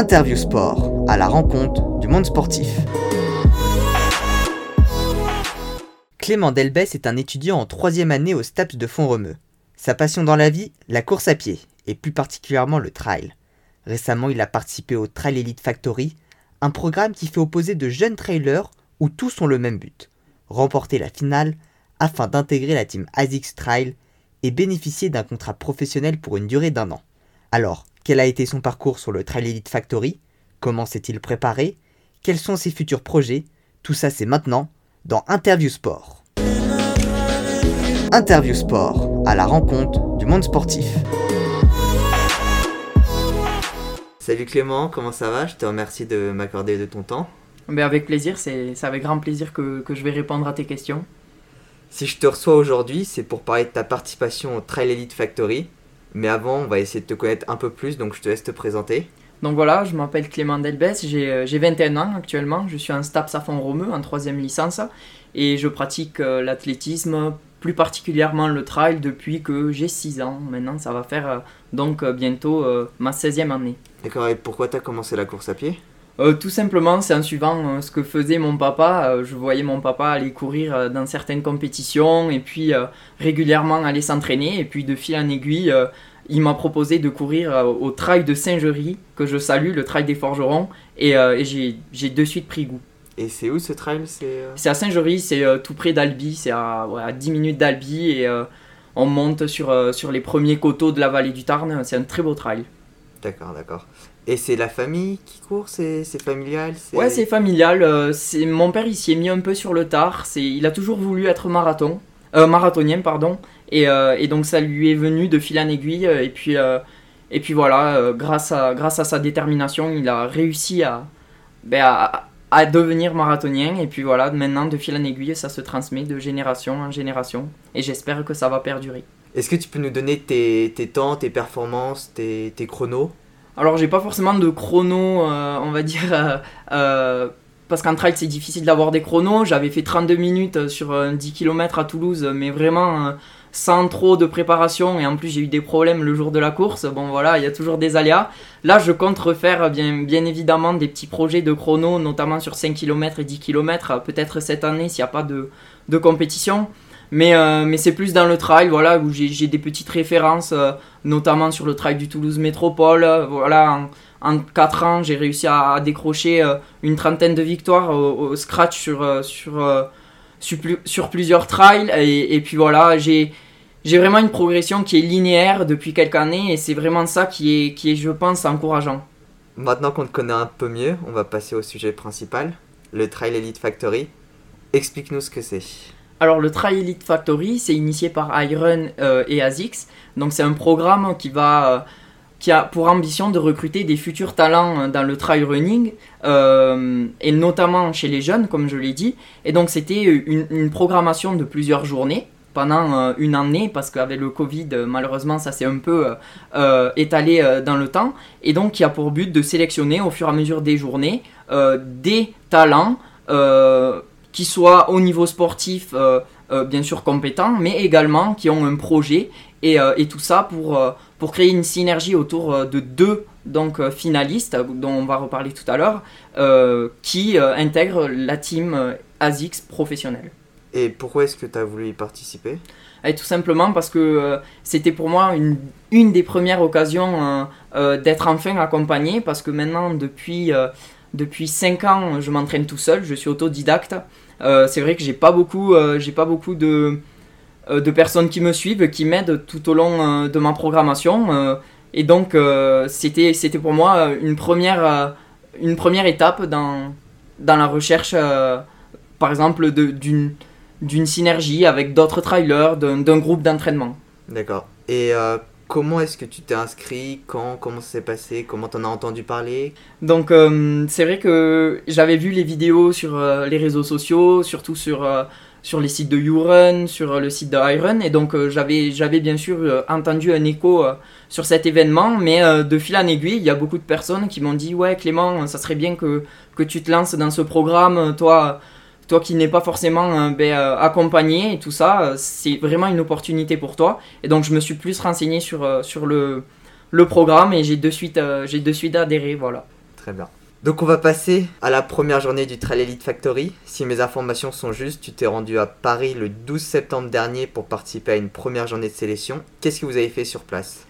Interview Sport, à la rencontre du monde sportif. Clément Delbès est un étudiant en troisième année au STAPS de Font-Romeu. Sa passion dans la vie, la course à pied, et plus particulièrement le trail. Récemment, il a participé au Trail Elite Factory, un programme qui fait opposer de jeunes trailers où tous ont le même but, remporter la finale afin d'intégrer la team ASICS Trail et bénéficier d'un contrat professionnel pour une durée d'un an. Alors, quel a été son parcours sur le Trail Elite Factory? Comment s'est-il préparé? Quels sont ses futurs projets? Tout ça c'est maintenant dans Interview Sport. Interview Sport, à la rencontre du monde sportif. Salut Clément, comment ça va? Je te remercie de m'accorder de ton temps. Ben avec plaisir, c'est avec grand plaisir que, que je vais répondre à tes questions. Si je te reçois aujourd'hui, c'est pour parler de ta participation au Trail Elite Factory. Mais avant, on va essayer de te connaître un peu plus, donc je te laisse te présenter. Donc voilà, je m'appelle Clément Delbès, j'ai 21 ans actuellement, je suis un STAPS à Font-Romeu en troisième licence et je pratique euh, l'athlétisme, plus particulièrement le trail depuis que j'ai 6 ans. Maintenant, ça va faire euh, donc euh, bientôt ma 16e année. D'accord, et pourquoi tu as commencé la course à pied? Tout simplement, c'est en suivant ce que faisait mon papa. je voyais mon papa aller courir dans certaines compétitions et puis régulièrement aller s'entraîner. Et puis de fil en aiguille, il m'a proposé de courir au trail de Saint-Gery, que je salue, le trail des forgerons. Et, et j'ai de suite pris goût. Et c'est où ce trail? Euh C'est à Saint-Jory, c'est euh, tout près d'Albi, c'est à, 10 minutes d'Albi et euh, on monte sur, sur les premiers coteaux de la vallée du Tarn. C'est un très beau trail. D'accord, d'accord. Et c'est la famille qui court C'est familial Ouais, c'est familial. c'est mon père, il s'y est mis un peu sur le tard. Il a toujours voulu être marathon, marathonien, pardon. Et, et, donc ça lui est venu de fil en aiguille. Et puis, et puis voilà, grâce, à, grâce à sa détermination, il a réussi à, ben, à, à devenir marathonien. Et puis voilà, maintenant, de fil en aiguille, ça se transmet de génération en génération. Et j'espère que ça va perdurer. Est-ce que tu peux nous donner tes, tes temps, tes performances, tes, tes chronos? Alors, j'ai pas forcément de chrono, euh, on va dire. Euh, euh, parce qu'en trail, c'est difficile d'avoir des chronos. J'avais fait 32 minutes sur 10 km à Toulouse, mais vraiment sans trop de préparation et en plus j'ai eu des problèmes le jour de la course. Bon voilà, il y a toujours des aléas. Là, je compte refaire bien, évidemment des petits projets de chrono, notamment sur 5 km et 10 km, peut-être cette année s'il n'y a pas de compétition. Mais, euh, mais c'est plus dans le trail, voilà, où j'ai des petites références, euh, notamment sur le trail du Toulouse Métropole. voilà, en, en 4 ans, j'ai réussi à, décrocher euh, une trentaine de victoires au, scratch sur, sur, sur, plusieurs trails. Et, puis voilà, j'ai vraiment une progression qui est linéaire depuis quelques années et c'est vraiment ça qui est, qui est, je pense, encourageant. Maintenant qu'on te connaît un peu mieux, on va passer au sujet principal, le Trail Elite Factory. Explique-nous ce que c'est. Alors le Trail Elite Factory, c'est initié par iRun euh, et ASICS. Donc c'est un programme qui va... Euh, qui a pour ambition de recruter des futurs talents dans le trail running, euh, et notamment chez les jeunes, comme je l'ai dit. Et donc c'était une, programmation de plusieurs journées pendant euh, une année parce qu'avec le Covid, euh, malheureusement, ça s'est un peu euh, étalé dans le temps. Et donc, qui a pour but de sélectionner au fur et à mesure des journées des talents qui soient au niveau sportif, bien sûr compétents, mais également qui ont un projet et, et tout ça pour, pour créer une synergie autour de deux donc finalistes dont on va reparler tout à l'heure qui intègrent la team ASICS professionnelle. Et pourquoi est-ce que tu as voulu y participer? Et Tout simplement parce que euh, c'était pour moi une, une, des premières occasions euh, euh, d'être enfin accompagné, parce que maintenant, depuis, depuis 5 ans, je m'entraîne tout seul, je suis autodidacte. C'est vrai que j'ai pas beaucoup, j'ai pas beaucoup de, de personnes qui me suivent, qui m'aident tout au long de ma programmation. et donc, c'était, c'était pour moi une première, une première étape dans, dans la recherche, par exemple, d'une synergie avec d'autres trailers, d'un groupe d'entraînement. D'accord. Et euh, comment est-ce que tu t'es inscrit Quand Comment ça s'est passé Comment t'en as entendu parler? Donc euh, c'est vrai que j'avais vu les vidéos sur euh, les réseaux sociaux, surtout sur, sur les sites de YouRun, sur le site de iRun, et donc j'avais bien sûr entendu un écho sur cet événement, mais de fil en aiguille, il y a beaucoup de personnes qui m'ont dit ouais Clément, ça serait bien que tu te lances dans ce programme, toi toi qui n'es pas forcément euh, ben, euh, accompagné et tout ça, euh, c'est vraiment une opportunité pour toi. Et donc je me suis plus renseigné sur, sur le, le programme et j'ai de suite, j'ai de suite adhéré, voilà. Très bien. Donc on va passer à la première journée du Trail Elite Factory. Si mes informations sont justes, tu t'es rendu à Paris le 12 septembre dernier pour participer à une première journée de sélection. Qu'est-ce que vous avez fait sur place?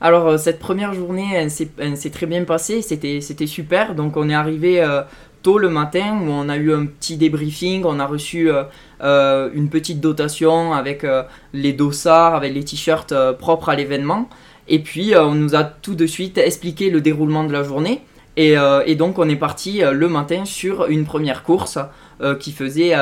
Alors cette première journée, elle s'est très bien passée, c'était super. Donc on est arrivé euh, tôt le matin où on a eu un petit débriefing, on a reçu euh, une petite dotation avec les dossards, avec les t-shirts propres à l'événement. Et puis on nous a tout de suite expliqué le déroulement de la journée. Euh, et, donc on est parti euh, le matin sur une première course euh, qui faisait,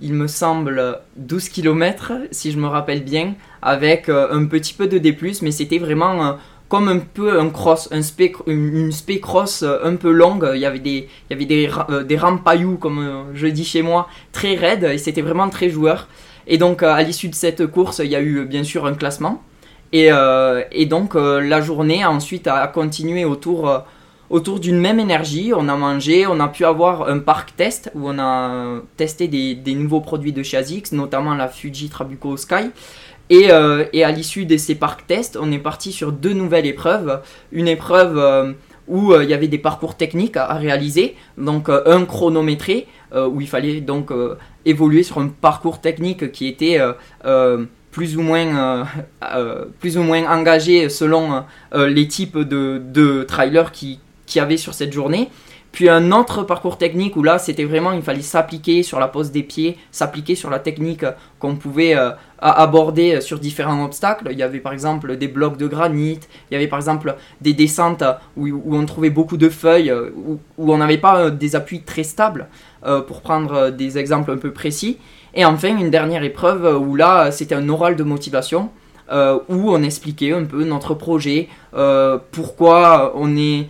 il me semble, 12 km, si je me rappelle bien, avec un petit peu de D+, mais c'était vraiment comme un peu un cross, un une spé cross un peu longue. Il y avait des, il y avait des, des rampes pailloux, comme je dis chez moi, très raides, et c'était vraiment très joueur. Et donc à l'issue de cette course, il y a eu bien sûr un classement. Et, et donc la journée ensuite a continué autour autour d'une même énergie. On a mangé, on a pu avoir un parc test où on a testé des, nouveaux produits de chez ASICS, notamment la Fuji Trabuco Sky. Euh, et, à l'issue de ces parcs tests, on est parti sur deux nouvelles épreuves. Une épreuve euh, où euh, il y avait des parcours techniques à, réaliser, donc un chronométré, où il fallait donc évoluer sur un parcours technique qui était plus ou moins, plus ou moins engagé selon les types de, trailers qui, qu'il y avait sur cette journée. Puis un autre parcours technique où là, c'était vraiment, il fallait s'appliquer sur la pose des pieds, s'appliquer sur la technique qu'on pouvait euh, aborder sur différents obstacles. Il y avait par exemple des blocs de granit, il y avait par exemple des descentes où, on trouvait beaucoup de feuilles, où, on n'avait pas euh, des appuis très stables, euh, pour prendre des exemples un peu précis. Et enfin, une dernière épreuve où là, c'était un oral de motivation. où on expliquait un peu notre projet, pourquoi on est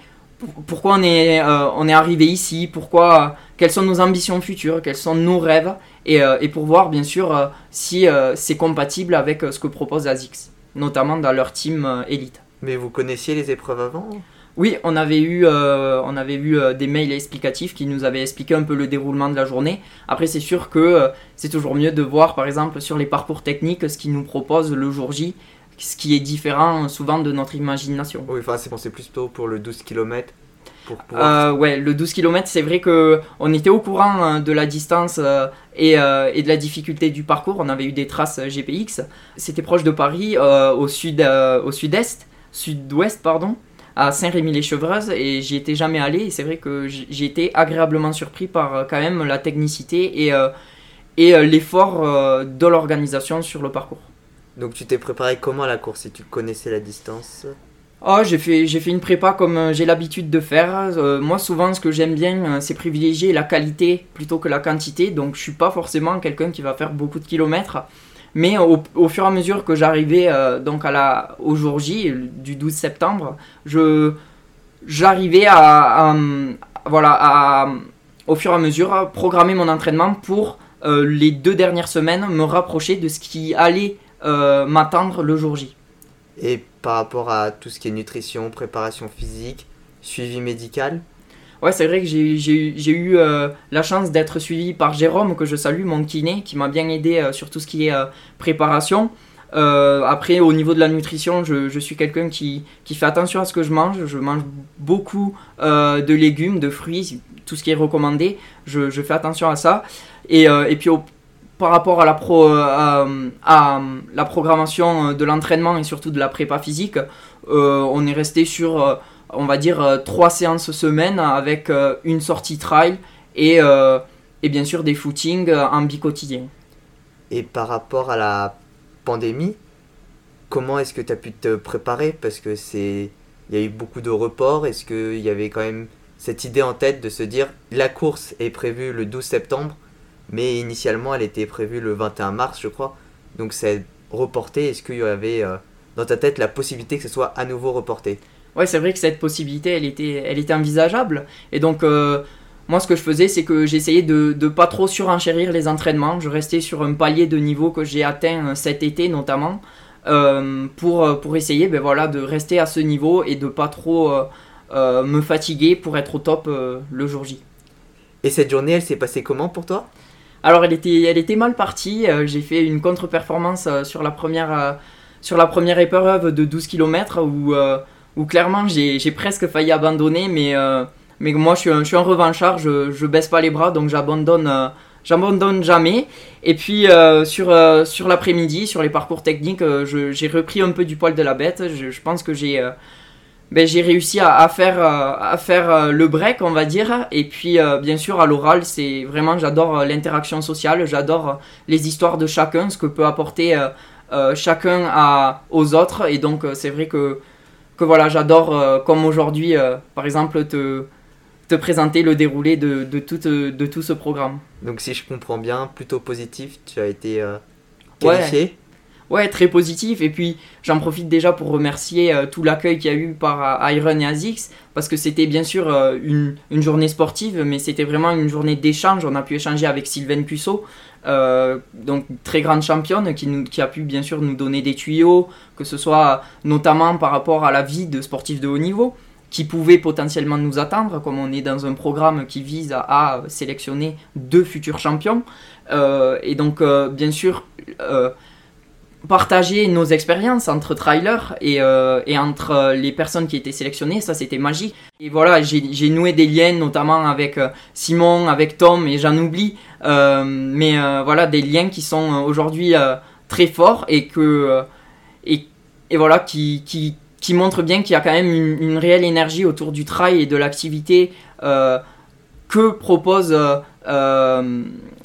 pourquoi on est, euh, on est arrivé ici, pourquoi, quelles sont nos ambitions futures, quels sont nos rêves, et, euh, et pour voir bien sûr euh, si c'est compatible avec ce que propose ASICS, notamment dans leur team élite. Mais vous connaissiez les épreuves avant? Oui, on avait eu, on avait eu des mails explicatifs qui nous avaient expliqué un peu le déroulement de la journée. Après, c'est sûr que c'est toujours mieux de voir, par exemple, sur les parcours techniques, ce qu'ils nous proposent le jour J ce qui est différent souvent de notre imagination. Oui, enfin, c'est pensé plutôt pour le 12 km. Euh, ouais, le 12 km, c'est vrai que on était au courant hein, de la distance euh, et, euh, et, de la difficulté du parcours. On avait eu des traces GPX. C'était proche de Paris, au sud, au sud-est, sud-ouest, pardon, à Saint-Rémy-les-Chevreuses, et j'y étais jamais allé. Et c'est vrai que j'ai été agréablement surpris par quand même la technicité et, et l'effort de l'organisation sur le parcours. Donc tu t'es préparé comment à la course si tu connaissais la distance? Oh, j'ai fait, j'ai fait une prépa comme euh, j'ai l'habitude de faire. Euh, moi, souvent, ce que j'aime bien, euh, c'est privilégier la qualité plutôt que la quantité. Donc, je suis pas forcément quelqu'un qui va faire beaucoup de kilomètres. Mais au, fur et à mesure que j'arrivais donc à la, au jour J, du 12 septembre, je, j'arrivais à, voilà, à, au fur et à mesure, programmer mon entraînement pour les deux dernières semaines, me rapprocher de ce qui allait euh, m'attendre le jour J. Et par rapport à tout ce qui est nutrition, préparation physique, suivi médical? Ouais, c'est vrai que j'ai eu euh, la chance d'être suivi par Jérôme, que je salue, mon kiné, qui m'a bien aidé euh, sur tout ce qui est préparation. après, au niveau de la nutrition, je, je suis quelqu'un qui, qui, fait attention à ce que je mange. Je mange beaucoup de légumes, de fruits, tout ce qui est recommandé. Je, je fais attention à ça. Et, et puis, au, par rapport à la, pro, euh, à, la programmation de l'entraînement et surtout de la prépa physique, euh, on est resté sur, euh, on va dire, trois séances semaine avec une sortie trail et, et bien sûr des footings en bi-quotidien. Et par rapport à la pandémie, comment est-ce que tu as pu te préparer? Parce que c'est. Il y a eu beaucoup de reports. Est-ce qu'il y avait quand même cette idée en tête de se dire la course est prévue le 12 septembre? Mais initialement elle était prévue le 21 mars, je crois. Donc c'est reporté. Est-ce qu'il y avait euh, dans ta tête la possibilité que ce soit à nouveau reporté? Ouais, c'est vrai que cette possibilité, elle était, elle était envisageable. Et donc, euh, moi, ce que je faisais, c'est que j'essayais de ne pas trop surenchérir les entraînements. Je restais sur un palier de niveau que j'ai atteint euh, cet été, notamment, pour, pour essayer ben, voilà, de rester à ce niveau et de pas trop me fatiguer pour être au top le jour J. Et cette journée, elle s'est passée comment pour toi? Alors elle était, mal partie. Euh, j'ai fait une contre-performance euh, sur, la première, euh, sur la première épreuve de 12 km où, clairement j'ai presque failli abandonner, mais moi je suis un, je revanchard, je, je baisse pas les bras, donc j'abandonne jamais. Et puis sur, l'après-midi, sur les parcours techniques, j'ai repris un peu du poil de la bête. Je, pense que j'ai ben, j'ai réussi à, à faire, euh, à faire euh, le break, on va dire. Et puis euh, bien sûr à l'oral, c'est vraiment j'adore euh, l'interaction sociale, j'adore euh, les histoires de chacun, ce que peut apporter euh, euh, chacun à, aux autres. Et donc euh, c'est vrai que, que voilà, j'adore euh, comme aujourd'hui, euh, par exemple, te, te présenter le déroulé de, de, tout, euh, de tout ce programme. Donc si je comprends bien, plutôt positif, tu as été euh, Ouais. Ouais, très positif. Et puis, j'en profite déjà pour remercier euh, tout l'accueil qu'il y a eu par euh, Iron et Azix, parce que c'était bien sûr euh, une, une journée sportive, mais c'était vraiment une journée d'échange. On a pu échanger avec Sylvaine Puceau, donc très grande championne, qui, a pu bien sûr nous donner des tuyaux, que ce soit notamment par rapport à la vie de sportifs de haut niveau qui pouvaient potentiellement nous attendre, comme on est dans un programme qui vise à, sélectionner deux futurs champions. Et donc, bien sûr, partager nos expériences entre trailers et, euh, et entre euh, les personnes qui étaient sélectionnées, ça c'était magique. Et voilà, j'ai noué des liens notamment avec euh, Simon, avec Tom et j'en oublie, mais voilà, des liens qui sont aujourd'hui très forts et que et, et voilà qui, qui, qui montrent bien qu'il y a quand même une, une réelle énergie autour du trail et de l'activité que propose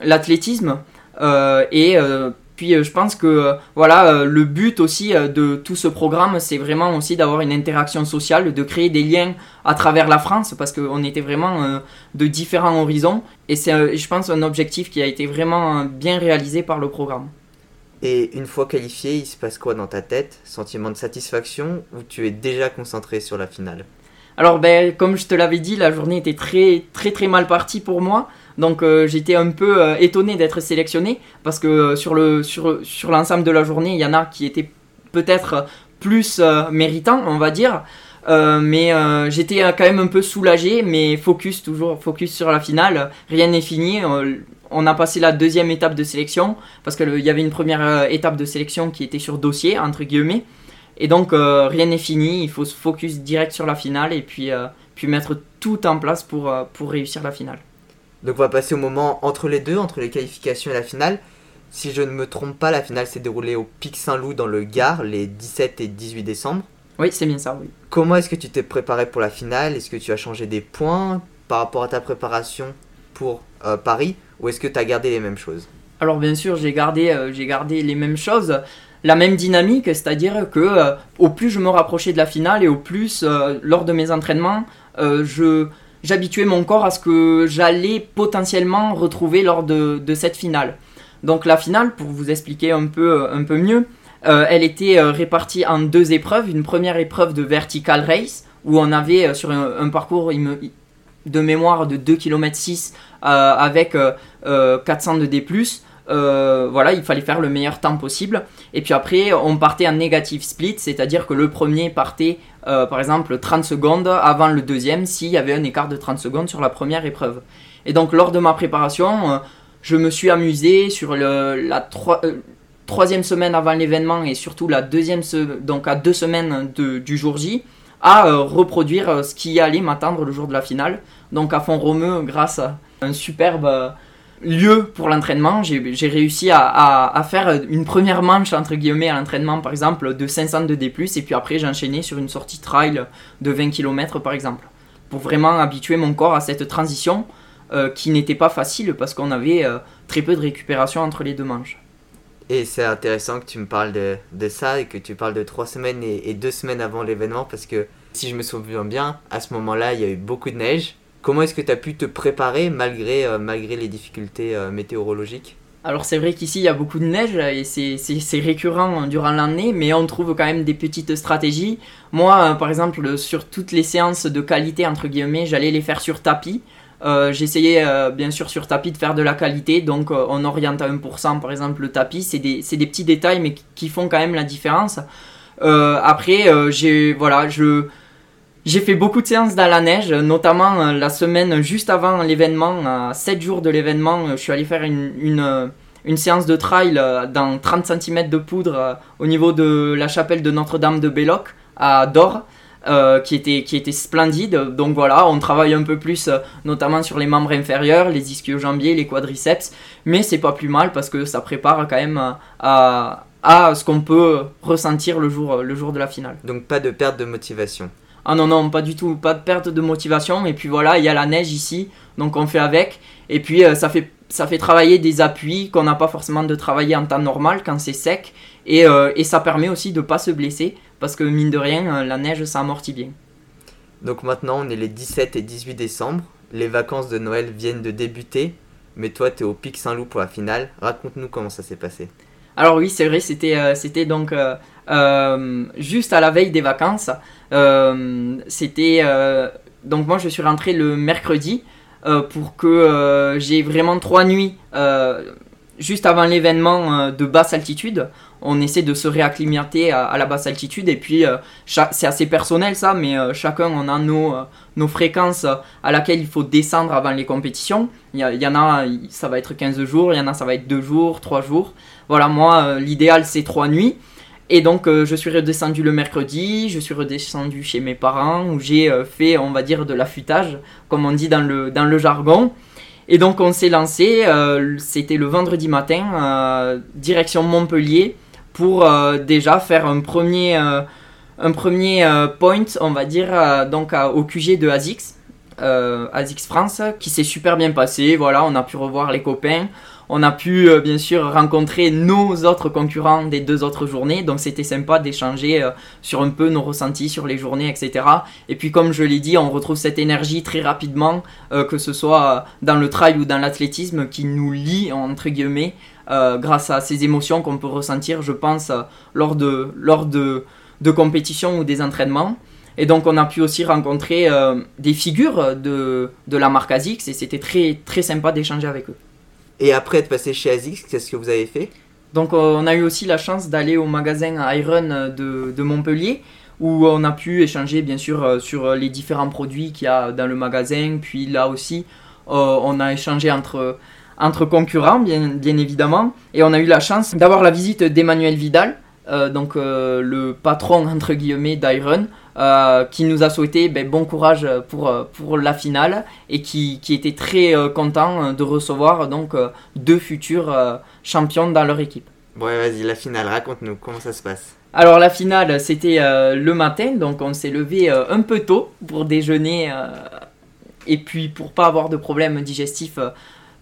l'athlétisme et puis euh, je pense que euh, voilà euh, le but aussi de tout ce programme c'est vraiment aussi d'avoir une interaction sociale, de créer des liens à travers la France parce qu'on était vraiment de différents horizons et c'est je pense un objectif qui a été vraiment bien réalisé par le programme. Et une fois qualifié, il se passe quoi dans ta tête? Sentiment de satisfaction ou tu es déjà concentré sur la finale? Alors, ben, comme je te l'avais dit, la journée était très, très, très mal partie pour moi. Donc, euh, j'étais un peu euh, étonné d'être sélectionné parce que euh, sur le sur, sur l'ensemble de la journée, il y en a qui étaient peut-être plus méritants, on va dire. Mais j'étais quand même un peu soulagé, mais focus toujours, focus sur la finale. Rien n'est fini. On a passé la deuxième étape de sélection parce qu'il y avait une première étape de sélection qui était sur dossier entre guillemets. Et donc rien n'est fini, il faut se focus direct sur la finale et puis, puis mettre tout en place pour, pour réussir la finale. Donc on va passer au moment entre les deux, entre les qualifications et la finale. Si je ne me trompe pas, la finale s'est déroulée au Pic Saint-Loup dans le Gard les 17 et 18 décembre. Oui, c'est bien ça, oui. Comment est-ce que tu t'es préparé pour la finale? Est-ce que tu as changé des points par rapport à ta préparation pour euh, Paris? Ou est-ce que tu as gardé les mêmes choses? Alors bien sûr, j'ai gardé, euh, j'ai gardé les mêmes choses, la même dynamique, c'est-à-dire que euh, au plus je me rapprochais de la finale et au plus lors de mes entraînements, je j'habituais mon corps à ce que j'allais potentiellement retrouver lors de, de cette finale. Donc la finale, pour vous expliquer un peu, un peu mieux, euh, elle était euh, répartie en deux épreuves. Une première épreuve de vertical race, où on avait euh, sur un, parcours de mémoire de 2 km 6 avec euh, euh, 400 de D+. Euh, voilà, il fallait faire le meilleur temps possible. Et puis après, on partait en négative split, c'est-à-dire que le premier partait, euh, par exemple, 30 secondes avant le deuxième, s'il y avait un écart de 30 secondes sur la première épreuve. Et donc, lors de ma préparation, euh, je me suis amusé sur la troi- troisième semaine avant l'événement et surtout la deuxième, donc à deux semaines de- du jour J, à reproduire ce qui allait m'attendre le jour de la finale. Donc à Font-Romeu, grâce à un superbe lieu pour l'entraînement, j'ai réussi à, faire une première manche, entre guillemets, à l'entraînement, par exemple, de 500 de D+, et puis après j'ai enchaîné sur une sortie trail de 20 km, par exemple, pour vraiment habituer mon corps à cette transition euh, qui n'était pas facile parce qu'on avait euh, très peu de récupération entre les deux manches. Et c'est intéressant que tu me parles de, de ça et que tu parles de trois semaines et, et deux semaines avant l'événement parce que si je me souviens bien, à ce moment-là, il y a eu beaucoup de neige. Comment est-ce que tu as pu te préparer malgré, euh, les difficultés euh, météorologiques? Alors c'est vrai qu'ici il y a beaucoup de neige et c'est- récurrent durant l'année, mais on trouve quand même des petites stratégies. Moi, euh, par exemple, sur toutes les séances de qualité, entre guillemets, j'allais les faire sur tapis. J'essayais bien sûr sur tapis de faire de la qualité, donc on oriente à 1% par exemple le tapis. C'est des, des petits détails mais qui- font quand même la différence. Après, j'ai voilà, je j'ai fait beaucoup de séances dans la neige, notamment euh, la semaine juste avant l'événement, à 7 jours de l'événement, euh, je suis allé faire une, une, euh, séance de trail dans 30 cm de poudre au niveau de la chapelle de Notre-Dame de Belloc à Dor. euh, qui, était, qui était splendide. Donc voilà, on travaille un peu plus, notamment sur les membres inférieurs, les ischio-jambiers, les quadriceps, mais c'est pas plus mal parce que ça prépare quand même à, à ce qu'on peut ressentir le jour, le jour de la finale. Donc pas de perte de motivation. Ah non, non, pas du tout, pas de perte de motivation. Et puis voilà, il y a la neige ici, donc on fait avec. Et puis euh, ça, fait, ça fait travailler des appuis qu'on n'a pas forcément de travailler en temps normal quand c'est sec. Et, et, ça permet aussi de ne pas se blesser parce que mine de rien, euh, la neige, ça amortit bien. Donc maintenant, on est les 17 et 18 décembre. Les vacances de Noël viennent de débuter. Mais toi, tu es au Pic Saint-Loup pour la finale. Raconte-nous comment ça s'est passé. Alors oui, c'est vrai, c'était euh, donc euh, juste à la veille des vacances. c'était donc moi je suis rentré le mercredi pour que j'ai vraiment trois nuits juste avant l'événement de basse altitude. On essaie de se réacclimater à, la basse altitude et puis euh, c'est assez personnel ça mais euh, chacun on a nos, euh, nos fréquences à laquelle il faut descendre avant les compétitions. Il y, en a ça va être 15 jours il y en a ça va être 2 jours 3 jours voilà moi l'idéal c'est 3 nuits et donc je suis redescendu le mercredi, je suis redescendu chez mes parents où j'ai fait on va dire de l'affûtage comme on dit dans le, dans le jargon et donc on s'est lancé, c'était le vendredi matin, direction Montpellier, pour euh, déjà faire un premier, euh, un premier euh, point, on va dire, donc au QG de ASICS, ASICS France, qui s'est super bien passé. Voilà, on a pu revoir les copains. On a pu bien sûr rencontrer nos autres concurrents des deux autres journées, donc c'était sympa d'échanger sur un peu nos ressentis sur les journées, etc. Et puis comme je l'ai dit, on retrouve cette énergie très rapidement, que ce soit dans le trail ou dans l'athlétisme, qui nous lie entre guillemets euh, grâce à ces émotions qu'on peut ressentir, je pense, euh, lors, de, lors de, de compétitions ou des entraînements. Et donc on a pu aussi rencontrer euh, des figures de, de la marque ASICS et c'était très, très sympa d'échanger avec eux. Et après être passé chez ASICS, qu'est-ce que vous avez fait? Donc on a eu aussi la chance d'aller au magasin Iron de, de, Montpellier où on a pu échanger bien sûr sur les différents produits qu'il y a dans le magasin. Puis là aussi on a échangé entre concurrents, bien, bien évidemment. Et on a eu la chance d'avoir la visite d'Emmanuel Vidal, euh, donc euh, le patron entre guillemets d'Iron, euh, qui nous a souhaité ben, bon courage pour, pour la finale et qui, qui était très content de recevoir donc deux futurs champions dans leur équipe. Bon, vas-y, la finale, raconte-nous comment ça se passe? Alors la finale, c'était le matin, donc on s'est levé un peu tôt pour déjeuner et puis pour pas avoir de problèmes digestifs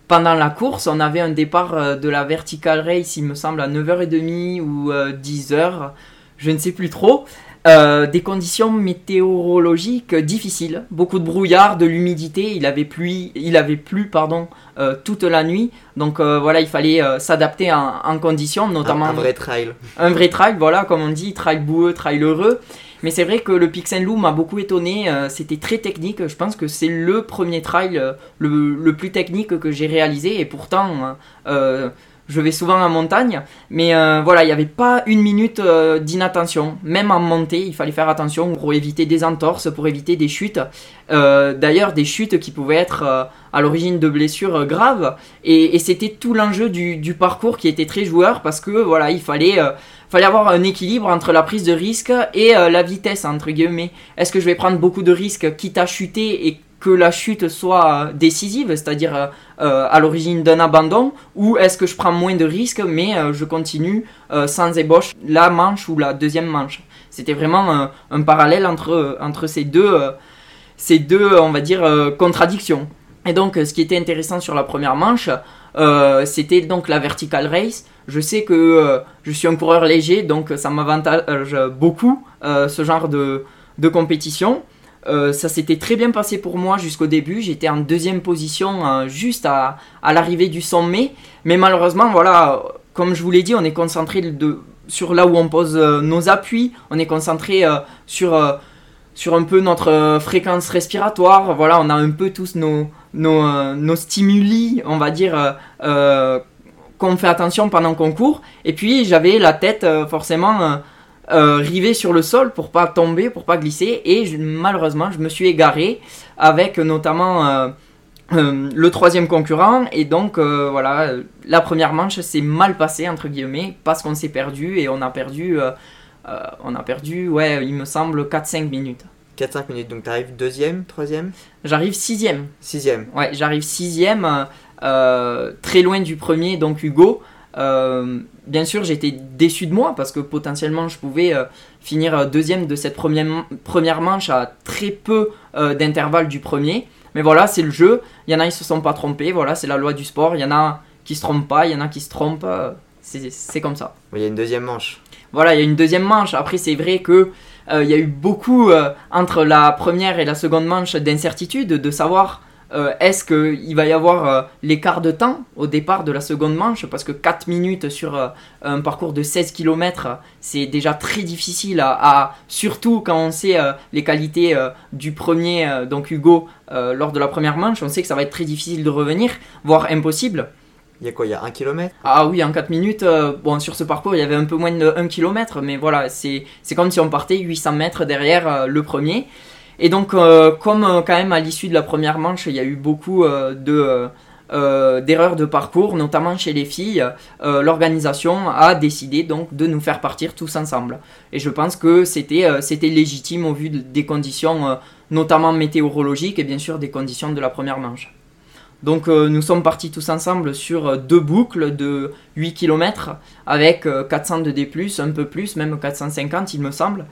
pendant la course, on avait un départ euh, de la vertical race, il me semble, à 9h30 ou 10h, euh, je ne sais plus trop. Euh, des conditions météorologiques difficiles, beaucoup de brouillard, de l'humidité, il avait plu, il avait plu pardon, toute la nuit, donc voilà, il fallait s'adapter en, en, conditions, notamment... Un, vrai trail. Un vrai trail, voilà, comme on dit, trail boueux, trail heureux. Mais c'est vrai que le Pixel Lou m'a beaucoup étonné. Euh, c'était très technique. Je pense que c'est le premier trail euh, le, plus technique que j'ai réalisé. Et pourtant, euh, je vais souvent en montagne. Mais voilà, il n'y avait pas une minute d'inattention. Même en montée, il fallait faire attention pour éviter des entorses, pour éviter des chutes. D'ailleurs, des chutes qui pouvaient être à l'origine de blessures graves. Et, c'était tout l'enjeu du, parcours qui était très joueur parce que voilà, il fallait fallait avoir un équilibre entre la prise de risque et euh, la vitesse, entre guillemets. Est-ce que je vais prendre beaucoup de risques, quitte à chuter et que la chute soit euh, décisive, c'est-à-dire euh, à l'origine d'un abandon, ou est-ce que je prends moins de risques, mais je continue sans ébauche la manche ou la deuxième manche? C'était vraiment un parallèle entre, entre ces, deux, ces deux, on va dire, contradictions. Et donc, ce qui était intéressant sur la première manche, c'était donc la vertical race. Je sais que euh, je suis un coureur léger, donc ça m'avantage beaucoup euh, ce genre de, compétition. Euh, ça s'était très bien passé pour moi jusqu'au début. J'étais en deuxième position juste à, l'arrivée du sommet. Mais malheureusement, voilà, comme je vous l'ai dit, on est concentré sur là où on pose nos appuis. On est concentré sur, sur un peu notre fréquence respiratoire. Voilà, on a un peu tous nos, nos, stimuli, on va dire, qu'on fait attention pendant qu'on court. Et puis j'avais la tête euh, forcément euh, euh, rivée sur le sol pour pas tomber, pour pas glisser. Et malheureusement, je me suis égaré avec notamment le troisième concurrent. Et donc voilà, la première manche s'est mal passée entre guillemets parce qu'on s'est perdu et on a perdu, on a perdu, ouais, il me semble 4-5 minutes. 4-5 minutes, donc tu arrives deuxième, troisième? J'arrive sixième. Sixième. Ouais, j'arrive sixième, euh, très loin du premier, donc Hugo. Euh, bien sûr, j'étais déçu de moi parce que potentiellement je pouvais euh, finir deuxième de cette première, première manche à très peu d'intervalle du premier. Mais voilà, c'est le jeu. Il y en a, ils se sont pas trompés. Voilà, c'est la loi du sport. Il y en a qui se trompent pas, il y en a qui se trompent. c'est comme ça. Il y a une deuxième manche. Voilà, il y a une deuxième manche. Après, c'est vrai que il y a eu beaucoup entre la première et la seconde manche d'incertitude de savoir euh, est-ce qu'il va y avoir euh, l'écart de temps au départ de la seconde manche? Parce que 4 minutes sur euh, un parcours de 16 km, c'est déjà très difficile, à, surtout quand on sait les qualités du premier, donc Hugo, lors de la première manche, on sait que ça va être très difficile de revenir, voire impossible. Il y a quoi? Il y a 1 km Ah oui, en 4 minutes, bon, sur ce parcours, il y avait un peu moins de 1 km, mais voilà, c'est comme si on partait 800 mètres derrière le premier. Et donc, euh, comme euh, quand même à l'issue de la première manche, il y a eu beaucoup euh, de d'erreurs de parcours, notamment chez les filles, l'organisation a décidé donc de nous faire partir tous ensemble. Et je pense que c'était c'était légitime au vu des conditions, notamment météorologiques et bien sûr des conditions de la première manche. Donc nous sommes partis tous ensemble sur deux boucles de 8 km avec 400 de D+, un peu plus, même 450 il me semble.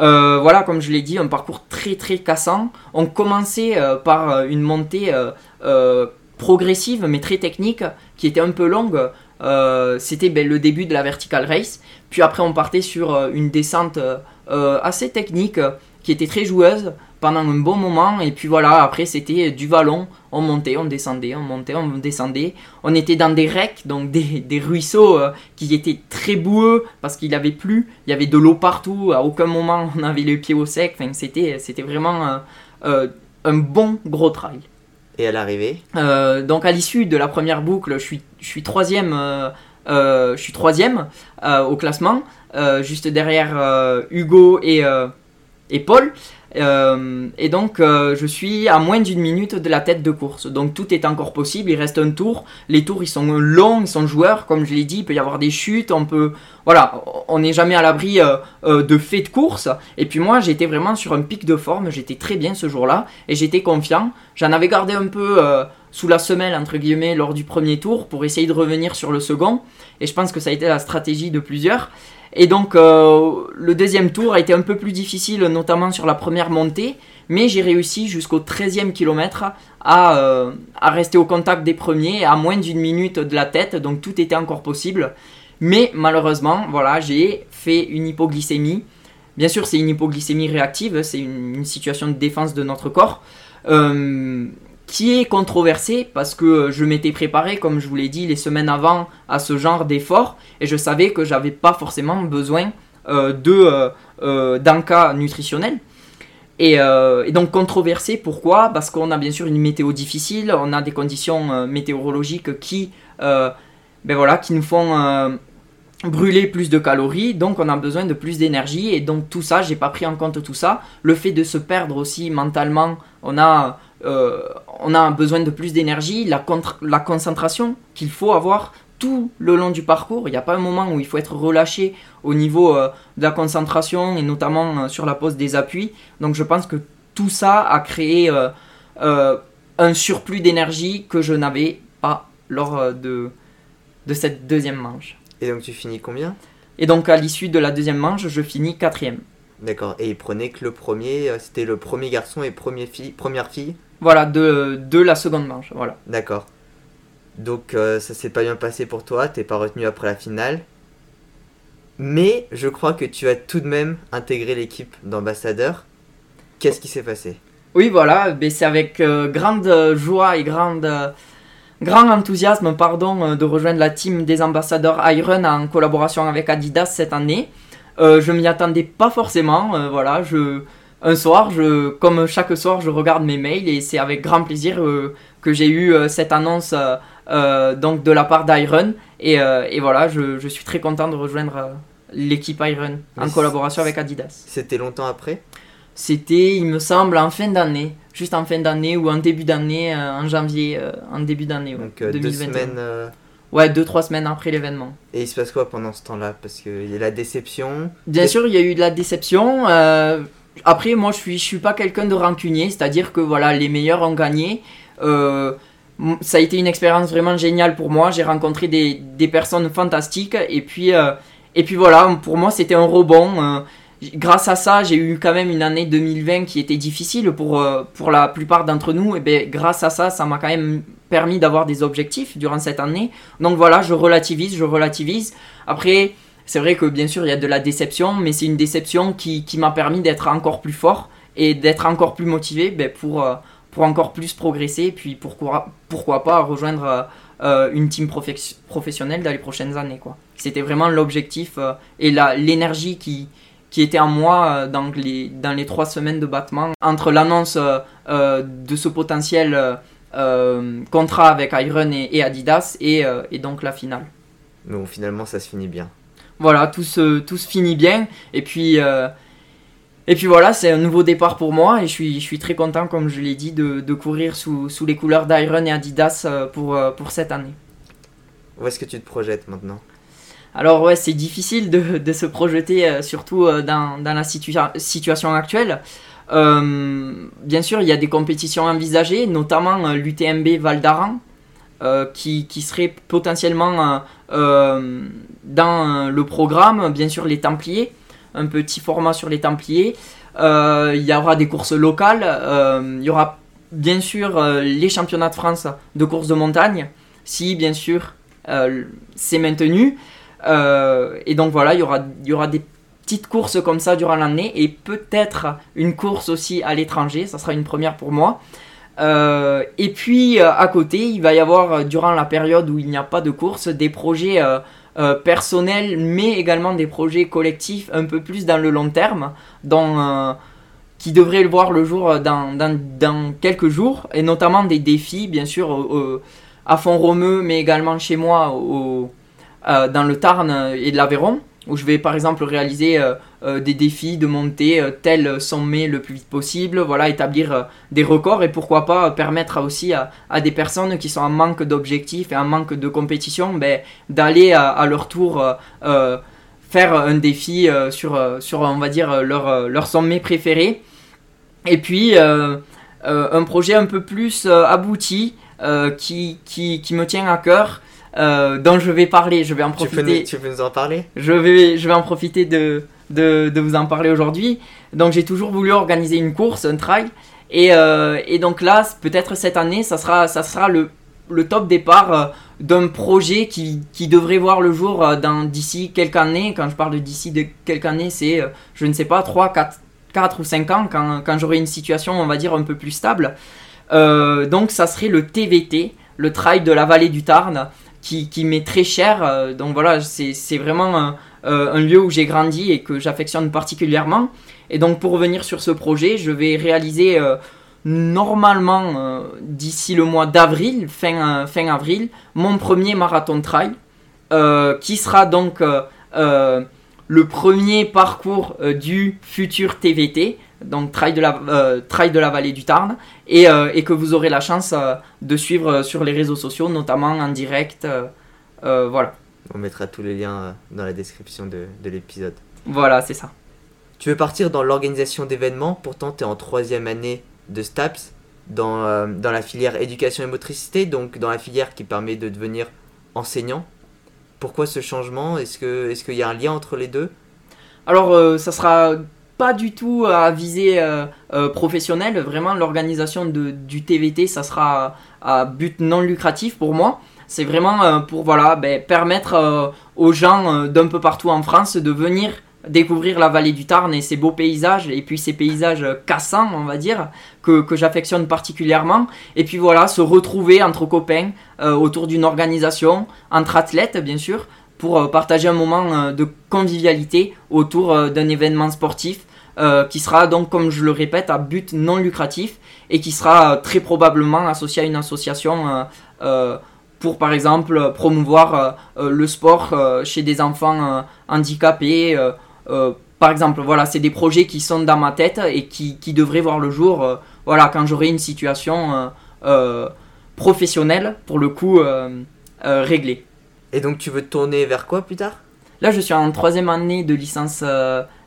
Euh, voilà, comme je l'ai dit, un parcours très très cassant. On commençait euh, par euh, une montée progressive mais très technique qui était un peu longue. C'était ben, le début de la vertical race. Puis après, on partait sur une descente assez technique qui était très joueuse pendant un bon moment. Et puis voilà, après c'était du vallon. On montait, on descendait, on montait, on descendait. On était dans des recs, donc des, ruisseaux euh, qui étaient très boueux parce qu'il avait plu. Il y avait de l'eau partout. À aucun moment on avait les pieds au sec. Enfin, c'était, c'était vraiment euh, euh, un bon gros trail. Et à l'arrivée? Donc à l'issue de la première boucle, je suis, je suis troisième. je suis troisième au classement, juste derrière Hugo et, et Paul. Euh, et donc, euh, je suis à moins d'une minute de la tête de course. Donc, tout est encore possible. Il reste un tour. Les tours, ils sont longs, ils sont joueurs. Comme je l'ai dit, il peut y avoir des chutes. On peut. Voilà, on n'est jamais à l'abri euh, de faits de course. Et puis, moi, j'étais vraiment sur un pic de forme. J'étais très bien ce jour-là. Et j'étais confiant. J'en avais gardé un peu sous la semelle, entre guillemets, lors du premier tour pour essayer de revenir sur le second. Et je pense que ça a été la stratégie de plusieurs. Et donc euh, le deuxième tour a été un peu plus difficile, notamment sur la première montée, mais j'ai réussi jusqu'au 13e kilomètre à, euh, à, rester au contact des premiers à moins d'une minute de la tête, donc tout était encore possible. Mais malheureusement, voilà, j'ai fait une hypoglycémie. Bien sûr, c'est une hypoglycémie réactive, c'est une, situation de défense de notre corps. Euh, qui est controversé parce que je m'étais préparé, comme je vous l'ai dit, les semaines avant à ce genre d'effort et je savais que j'avais pas forcément besoin euh, de euh, euh, d'un cas nutritionnel. Et, donc controversé, pourquoi? Parce qu'on a bien sûr une météo difficile, on a des conditions météorologiques qui, ben qui nous font brûler plus de calories, donc on a besoin de plus d'énergie, et donc tout ça, j'ai pas pris en compte tout ça. Le fait de se perdre aussi mentalement, on a on a besoin de plus d'énergie, la, la concentration qu'il faut avoir tout le long du parcours. Il n'y a pas un moment où il faut être relâché au niveau euh, de la concentration et notamment euh, sur la pose des appuis. Donc je pense que tout ça a créé un surplus d'énergie que je n'avais pas lors de, de cette deuxième manche. Et donc tu finis combien? Et donc à l'issue de la deuxième manche, je finis quatrième. D'accord. Et il prenait que le premier, c'était le premier garçon et fille, première fille? Voilà, de, de la seconde manche. Voilà. D'accord. Donc euh, ça s'est pas bien passé pour toi, t'es pas retenu après la finale. Mais je crois que tu as tout de même intégré l'équipe d'ambassadeurs. Qu'est-ce qui s'est passé? Oui, voilà, c'est avec euh, grande joie et grande, euh, grand enthousiasme pardon, de rejoindre la team des ambassadeurs Iron en collaboration avec Adidas cette année. je m'y attendais pas forcément, voilà, je, un soir, je, comme chaque soir, je regarde mes mails et c'est avec grand plaisir euh, que j'ai eu euh, cette annonce euh, donc de la part d'Iron. Et, et, voilà, je, je, suis très content de rejoindre l'équipe Iron en collaboration avec Adidas. C'était longtemps après? C'était, il me semble, en fin d'année. Juste en fin d'année ou en début d'année, en janvier, en début d'année. Donc deux semaines. Ouais, deux, trois semaines après l'événement. Et il se passe quoi pendant ce temps-là? Parce qu'il y a la déception. Bien sûr, il y a eu de la déception après, moi, je suis, je suis pas quelqu'un de rancunier, c'est-à-dire que voilà, les meilleurs ont gagné. Euh, ça a été une expérience vraiment géniale pour moi. J'ai rencontré des, des, personnes fantastiques et puis, euh, et puis voilà, pour moi, c'était un rebond. Euh, grâce à ça, j'ai eu quand même une année 2020 qui était difficile pour, pour la plupart d'entre nous. Et bien, grâce à ça, ça m'a quand même permis d'avoir des objectifs durant cette année. Donc voilà, je relativise, je relativise. Après, c'est vrai que bien sûr il y a de la déception, mais c'est une déception qui, m'a permis d'être encore plus fort et d'être encore plus motivé ben, pour, euh, pour encore plus progresser, puis pourquoi, pourquoi pas rejoindre euh, euh, une team professionnelle dans les prochaines années. C'était vraiment l'objectif et l'énergie qui, qui était en moi dans les, dans les trois semaines de battement entre l'annonce de ce potentiel contrat avec Iron et, Adidas et, et, donc la finale. Donc finalement ça se finit bien voilà, tout se, tout se finit bien. Et puis, euh, et puis voilà, c'est un nouveau départ pour moi et je suis, je suis très content, comme je l'ai dit, de, de, courir sous, sous les couleurs d'Iron et Adidas euh, pour, euh, pour cette année. Où est-ce que tu te projettes maintenant? Alors ouais, c'est difficile de, de, se projeter, surtout dans, dans la situation actuelle. bien sûr, il y a des compétitions envisagées, notamment l'UTMB Val d'Aran, euh, qui, qui, serait potentiellement euh, euh, dans le programme, bien sûr les Templiers, un petit format sur les Templiers. il y aura des courses locales, il y aura bien sûr les championnats de France de course de montagne, si bien sûr c'est maintenu. et donc voilà, il y aura, il y aura des petites courses comme ça durant l'année et peut-être une course aussi à l'étranger, ça sera une première pour moi. Euh, et puis euh, à côté, il va y avoir euh, durant la période où il n'y a pas de course des projets personnels, mais également des projets collectifs un peu plus dans le long terme, qui devraient voir le jour dans, quelques jours, et notamment des défis, bien sûr, à Font-Romeu, mais également chez moi, dans le Tarn et de l'Aveyron où je vais par exemple réaliser euh, euh, des défis de monter euh, tel sommet le plus vite possible, voilà, établir des records et pourquoi pas permettre aussi à, des personnes qui sont en manque d'objectifs et en manque de compétition ben, d'aller à, leur tour faire un défi sur, sur, on va dire, leur, leur sommet préféré. Et puis, un projet un peu plus abouti qui, qui, qui, me tient à cœur, euh, dont je vais parler. Je vais en profiter. Tu peux, nous en parler? Je vais, je vais en profiter de, de, de vous en parler aujourd'hui. Donc j'ai toujours voulu organiser une course, un trail. Et, euh, et donc là, peut-être cette année, ça sera, ça sera le, le top départ euh, d'un projet qui, qui, devrait voir le jour dans d'ici quelques années. Quand je parle de d'ici de quelques années, c'est, je ne sais pas, 3, 4, 4 ou 5 ans, quand, quand j'aurai une situation, on va dire, un peu plus stable. donc ça serait le TVT, le trail de la vallée du Tarn qui, m'est très cher. Euh, donc voilà, c'est vraiment euh, un, lieu où j'ai grandi et que j'affectionne particulièrement. Et donc pour revenir sur ce projet, je vais réaliser euh, normalement d'ici le mois d'avril, fin, fin avril, mon premier marathon trail, qui sera donc le premier parcours du futur TVT donc Trail de la, euh, de la vallée du Tarn, et, euh, et, que vous aurez la chance euh, de suivre sur les réseaux sociaux, notamment en direct. voilà. On mettra tous les liens dans la description de, de l'épisode. Voilà, c'est ça. Tu veux partir dans l'organisation d'événements, pourtant tu es en troisième année de STAPS, dans, dans la filière éducation et motricité, donc dans la filière qui permet de devenir enseignant. Pourquoi ce changement? Est-ce qu'il est qu'il y a un lien entre les deux? Alors, ça sera pas du tout à viser euh, euh, professionnel. Vraiment, l'organisation du TVT, ça sera à, but non lucratif pour moi. C'est vraiment euh, pour voilà, ben, permettre aux gens d'un peu partout en France de venir découvrir la vallée du Tarn et ses beaux paysages, et puis ces paysages cassants, on va dire, que, que j'affectionne particulièrement. Et puis voilà, se retrouver entre copains autour d'une organisation, entre athlètes bien sûr, pour partager un moment de convivialité autour d'un événement sportif euh, qui sera donc, comme je le répète, à but non lucratif et qui sera euh, très probablement associé à une association euh, pour, par exemple, promouvoir le sport chez des enfants handicapés. Par exemple, voilà, c'est des projets qui sont dans ma tête et qui, qui devraient voir le jour voilà, quand j'aurai une situation professionnelle, pour le coup, réglée. Et donc tu veux te tourner vers quoi plus tard? Là, je suis en troisième année de licence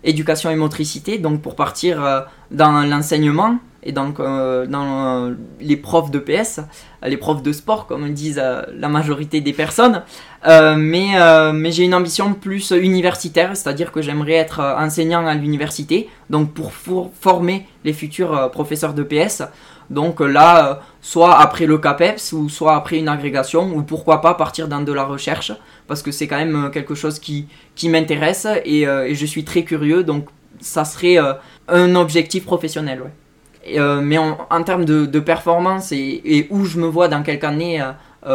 éducation et motricité, donc pour partir dans l'enseignement et donc dans les profs de PS, les profs de sport comme disent la majorité des personnes. mais mais j'ai une ambition plus universitaire, c'est-à-dire que j'aimerais être enseignant à l'université, donc pour former les futurs professeurs de PS. Donc là, soit après le CAPEPS ou soit après une agrégation ou pourquoi pas partir dans de la recherche parce que c'est quand même euh, quelque chose qui, qui m'intéresse et, euh, et, je suis très curieux donc ça serait euh, un objectif professionnel. Ouais. Mais en, termes de, de performance et, et, où je me vois dans quelques années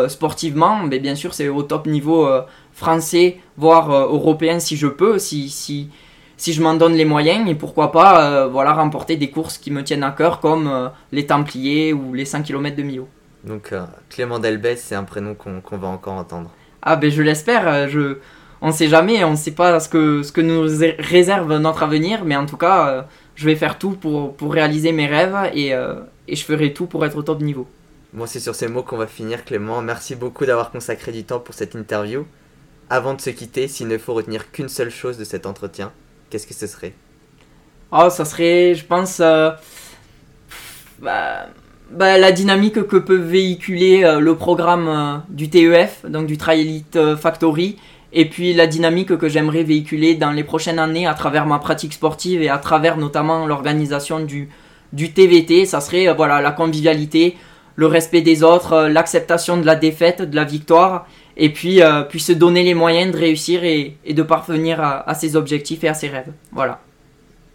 sportivement, mais bien sûr c'est au top niveau français, voire européen si je peux, si, si, si je m'en donne les moyens et pourquoi pas euh, voilà, remporter des courses qui me tiennent à cœur comme euh, les Templiers ou les 5 km de Millau. Donc euh, Clément Delbès, c'est un prénom qu'on va encore entendre. Ah ben je l'espère, je... on ne sait jamais, on ne sait pas ce que, ce que nous réserve notre avenir, mais en tout cas je vais faire tout pour, pour réaliser mes rêves et, et je ferai tout pour être au top niveau. Bon c'est sur ces mots qu'on va finir Clément, merci beaucoup d'avoir consacré du temps pour cette interview. Avant de se quitter, s'il ne faut retenir qu'une seule chose de cet entretien, qu'est-ce que ce serait? Oh, ça serait, je pense, euh, bah, bah, la dynamique que peut véhiculer euh, le programme euh, du TEF, donc du Tri Elite Factory, et puis la dynamique que j'aimerais véhiculer dans les prochaines années à travers ma pratique sportive et à travers notamment l'organisation du, du TVT. Ça serait voilà, la convivialité, le respect des autres, l'acceptation de la défaite, de la victoire, et puis, euh, se donner les moyens de réussir et, de parvenir à, ses objectifs et à ses rêves. Voilà.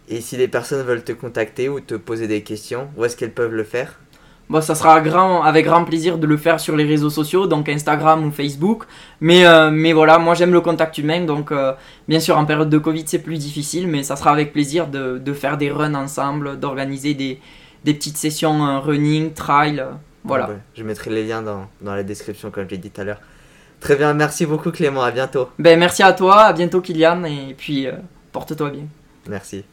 Et si les personnes veulent te contacter ou te poser des questions, où est-ce qu'elles peuvent le faire? Bon, ça sera grand, avec grand plaisir de le faire sur les réseaux sociaux, donc Instagram ou Facebook. Mais, euh, mais voilà, moi j'aime le contact humain, donc euh, bien sûr en période de Covid c'est plus difficile, mais ça sera avec plaisir de, de faire des runs ensemble, d'organiser des, des, petites sessions running, trail, voilà. je mettrai les liens dans, dans la description comme je l'ai dit tout à l'heure. Très bien, merci beaucoup Clément, à bientôt. Ben, merci à toi, à bientôt Kylian, et puis euh, porte-toi bien. Merci.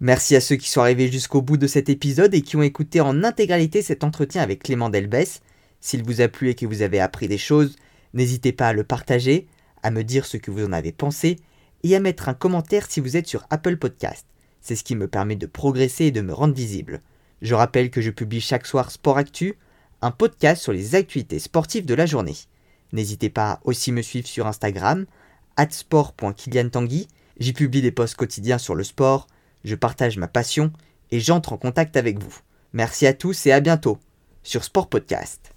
Merci à ceux qui sont arrivés jusqu'au bout de cet épisode et qui ont écouté en intégralité cet entretien avec Clément Delbès. S'il vous a plu et que vous avez appris des choses, n'hésitez pas à le partager, à me dire ce que vous en avez pensé et à mettre un commentaire si vous êtes sur Apple Podcast. C'est ce qui me permet de progresser et de me rendre visible. Je rappelle que je publie chaque soir Sport Actu, un podcast sur les actualités sportives de la journée. N'hésitez pas à aussi me suivre sur Instagram, sport.kiliantangui. J'y publie des posts quotidiens sur le sport, je partage ma passion et j'entre en contact avec vous. Merci à tous et à bientôt sur Sport Podcast.